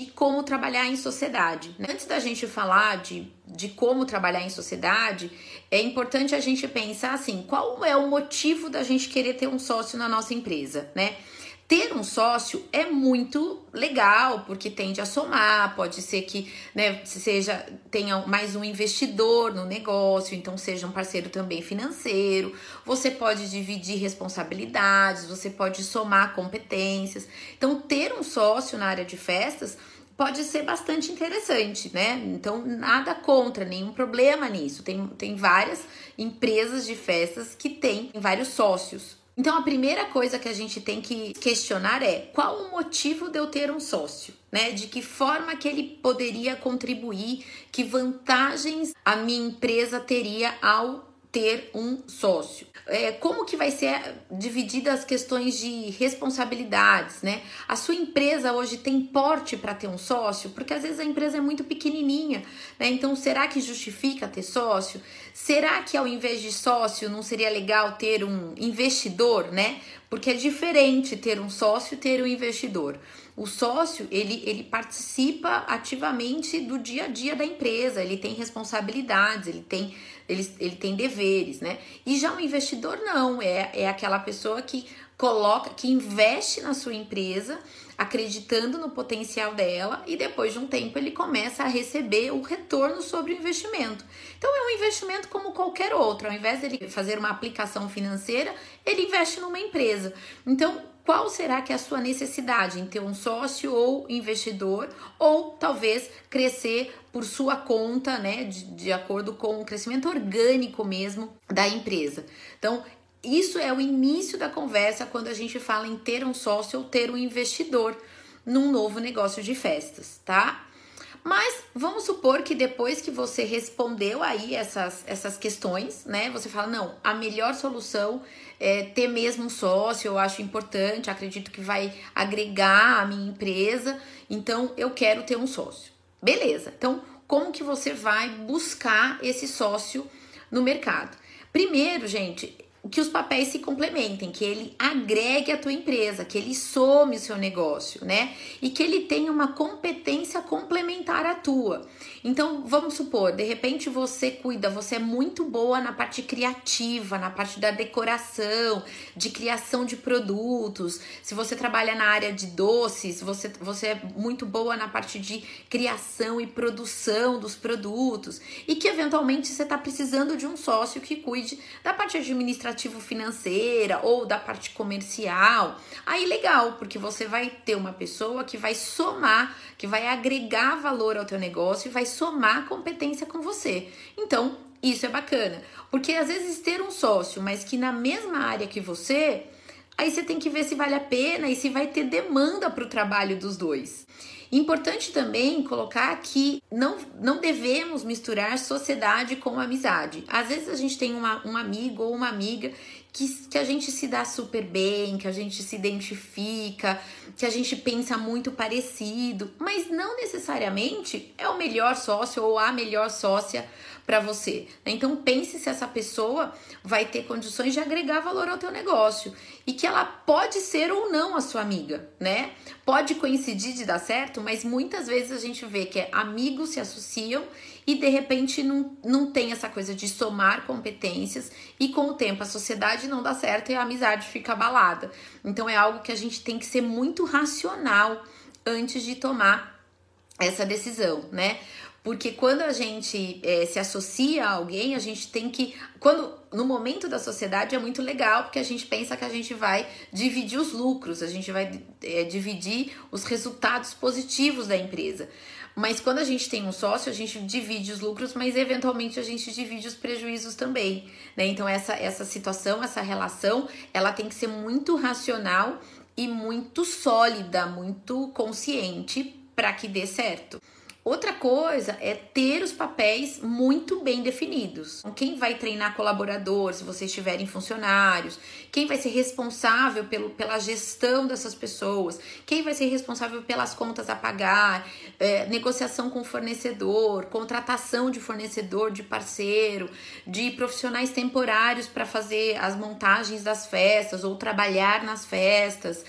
e como trabalhar em sociedade. Né? Antes da gente falar de, de como trabalhar em sociedade, é importante a gente pensar assim: qual é o motivo da gente querer ter um sócio na nossa empresa, né? Ter um sócio é muito legal, porque tende a somar, pode ser que né, seja tenha mais um investidor no negócio, então seja um parceiro também financeiro. Você pode dividir responsabilidades, você pode somar competências. Então, ter um sócio na área de festas pode ser bastante interessante, né? Então, nada contra, nenhum problema nisso. Tem, tem várias empresas de festas que têm vários sócios. Então a primeira coisa que a gente tem que questionar é qual o motivo de eu ter um sócio, né? De que forma que ele poderia contribuir, que vantagens a minha empresa teria ao ter um sócio. É, como que vai ser dividida as questões de responsabilidades, né? A sua empresa hoje tem porte para ter um sócio? Porque às vezes a empresa é muito pequenininha, né? Então, será que justifica ter sócio? Será que ao invés de sócio não seria legal ter um investidor, né? Porque é diferente ter um sócio e ter um investidor. O sócio, ele, ele participa ativamente do dia a dia da empresa, ele tem responsabilidades, ele tem, ele, ele tem deveres, né? E já o investidor não, é, é aquela pessoa que coloca, que investe na sua empresa, acreditando no potencial dela e depois de um tempo ele começa a receber o retorno sobre o investimento. Então é um investimento como qualquer outro, ao invés dele fazer uma aplicação financeira, ele investe numa empresa. Então qual será que é a sua necessidade em ter um sócio ou investidor, ou talvez crescer por sua conta, né, de, de acordo com o crescimento orgânico mesmo da empresa. Então, isso é o início da conversa quando a gente fala em ter um sócio ou ter um investidor num novo negócio de festas, tá? Mas vamos supor que depois que você respondeu aí essas, essas questões, né? Você fala, não, a melhor solução é ter mesmo um sócio, eu acho importante, acredito que vai agregar a minha empresa, então eu quero ter um sócio. Beleza, então como que você vai buscar esse sócio no mercado? Primeiro, gente, que os papéis se complementem, que ele agregue a tua empresa, que ele some o seu negócio, né? E que ele tenha uma competência complementar à tua. Então, vamos supor, de repente você cuida, você é muito boa na parte criativa, na parte da decoração, de criação de produtos. Se você trabalha na área de doces, você, você é muito boa na parte de criação e produção dos produtos. E que eventualmente você está precisando de um sócio que cuide da parte administrativa administrativo financeira ou da parte comercial, aí legal, porque você vai ter uma pessoa que vai somar, que vai agregar valor ao teu negócio e vai somar competência com você. Então, isso é bacana, porque às vezes ter um sócio, mas que na mesma área que você, aí você tem que ver se vale a pena e se vai ter demanda para o trabalho dos dois. Importante também colocar que não, não devemos misturar sociedade com amizade. Às vezes a gente tem uma, um amigo ou uma amiga que, que a gente se dá super bem, que a gente se identifica, que a gente pensa muito parecido, mas não necessariamente é o melhor sócio ou a melhor sócia para você. Né? Então pense se essa pessoa vai ter condições de agregar valor ao teu negócio e que ela pode ser ou não a sua amiga, né? Pode coincidir de dar certo, mas muitas vezes a gente vê que amigos se associam e de repente não, não tem essa coisa de somar competências e com o tempo a sociedade não dá certo e a amizade fica abalada. Então é algo que a gente tem que ser muito racional antes de tomar essa decisão, né? Porque quando a gente é, se associa a alguém, a gente tem que. Quando no momento da sociedade é muito legal, porque a gente pensa que a gente vai dividir os lucros, a gente vai é, dividir os resultados positivos da empresa. Mas quando a gente tem um sócio, a gente divide os lucros, mas eventualmente a gente divide os prejuízos também. Né? Então, essa, essa situação, essa relação, ela tem que ser muito racional e muito sólida, muito consciente para que dê certo. Outra coisa é ter os papéis muito bem definidos. Então, quem vai treinar colaboradores, se vocês tiverem funcionários, quem vai ser responsável pelo, pela gestão dessas pessoas, quem vai ser responsável pelas contas a pagar, é, negociação com fornecedor, contratação de fornecedor, de parceiro, de profissionais temporários para fazer as montagens das festas ou trabalhar nas festas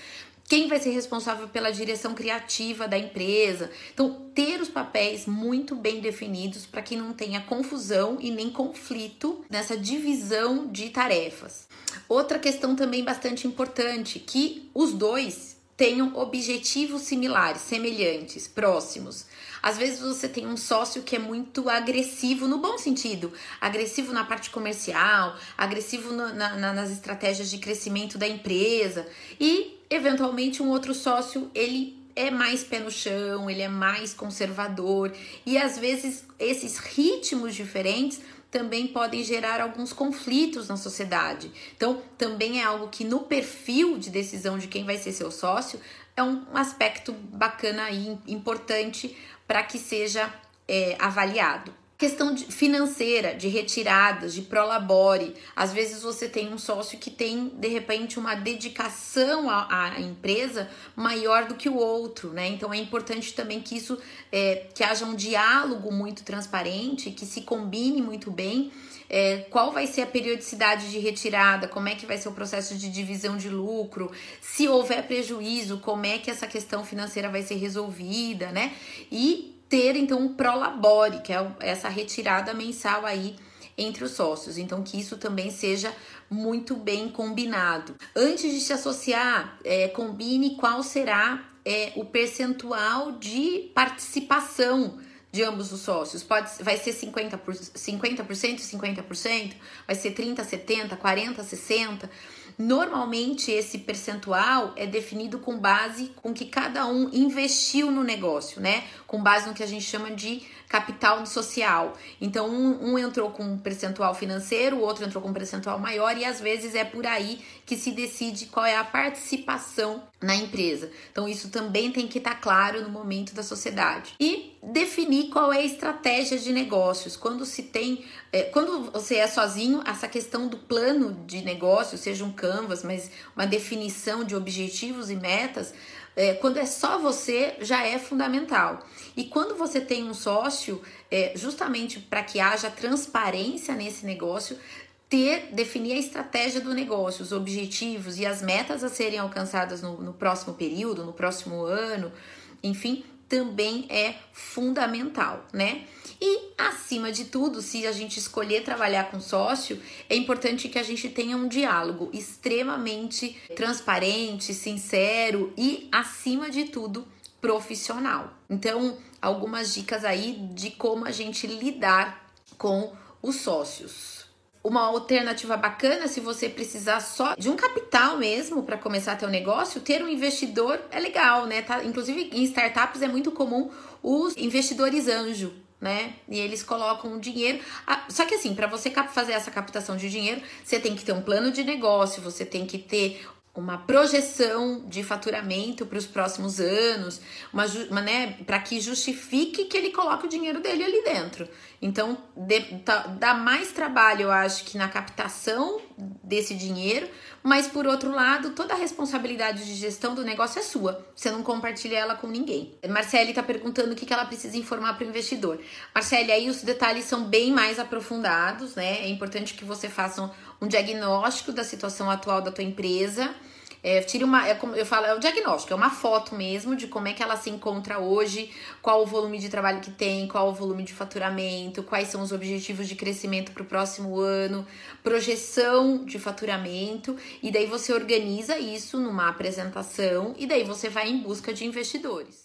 quem vai ser responsável pela direção criativa da empresa. Então, ter os papéis muito bem definidos para que não tenha confusão e nem conflito nessa divisão de tarefas. Outra questão também bastante importante, que os dois tenham objetivos similares, semelhantes, próximos. Às vezes você tem um sócio que é muito agressivo, no bom sentido, agressivo na parte comercial, agressivo no, na, na, nas estratégias de crescimento da empresa e, eventualmente, um outro sócio ele é mais pé no chão, ele é mais conservador e às vezes esses ritmos diferentes também podem gerar alguns conflitos na sociedade. Então, também é algo que no perfil de decisão de quem vai ser seu sócio é um aspecto bacana e importante para que seja é, avaliado. Questão de, financeira, de retiradas, de prolabore. Às vezes você tem um sócio que tem, de repente, uma dedicação à, à empresa maior do que o outro, né? Então é importante também que isso, é, que haja um diálogo muito transparente, que se combine muito bem é, qual vai ser a periodicidade de retirada, como é que vai ser o processo de divisão de lucro, se houver prejuízo, como é que essa questão financeira vai ser resolvida, né? E ter então um prolabore, que é essa retirada mensal aí entre os sócios. Então, que isso também seja muito bem combinado. Antes de se associar, é, combine qual será é, o percentual de participação de ambos os sócios. Pode, vai ser 50%, 50% 50%, vai ser 30%, 70%, 40%, 60%. Normalmente esse percentual é definido com base com que cada um investiu no negócio, né? Com base no que a gente chama de capital social. Então, um, um, entrou com um percentual financeiro, o outro entrou com um percentual maior, e às vezes é por aí que se decide qual é a participação na empresa. Então, isso também tem que estar tá claro no momento da sociedade. E definir qual é a estratégia de negócios. Quando se tem, é, quando você é sozinho, essa questão do plano de negócio, seja um canvas, mas uma definição de objetivos e metas é, quando é só você, já é fundamental. E quando você tem um sócio, é, justamente para que haja transparência nesse negócio, ter, definir a estratégia do negócio, os objetivos e as metas a serem alcançadas no, no próximo período, no próximo ano, enfim, também é fundamental, né? E acima de tudo, se a gente escolher trabalhar com sócio, é importante que a gente tenha um diálogo extremamente transparente, sincero e acima de tudo profissional. Então, algumas dicas aí de como a gente lidar com os sócios uma alternativa bacana se você precisar só de um capital mesmo para começar teu negócio, ter um investidor é legal, né? Tá? Inclusive em startups é muito comum os investidores anjo, né? E eles colocam dinheiro. Ah, só que assim, para você fazer essa captação de dinheiro, você tem que ter um plano de negócio, você tem que ter uma projeção de faturamento para os próximos anos, uma, uma né, para que justifique que ele coloque o dinheiro dele ali dentro. Então, de, tá, dá mais trabalho, eu acho, que na captação desse dinheiro, mas por outro lado, toda a responsabilidade de gestão do negócio é sua. Você não compartilha ela com ninguém. Marcele está perguntando o que, que ela precisa informar para o investidor. Marcele, aí os detalhes são bem mais aprofundados, né? É importante que você faça um, um diagnóstico da situação atual da tua empresa é, tire uma, é eu falo, é o diagnóstico, é uma foto mesmo de como é que ela se encontra hoje, qual o volume de trabalho que tem, qual o volume de faturamento, quais são os objetivos de crescimento para o próximo ano, projeção de faturamento, e daí você organiza isso numa apresentação e daí você vai em busca de investidores.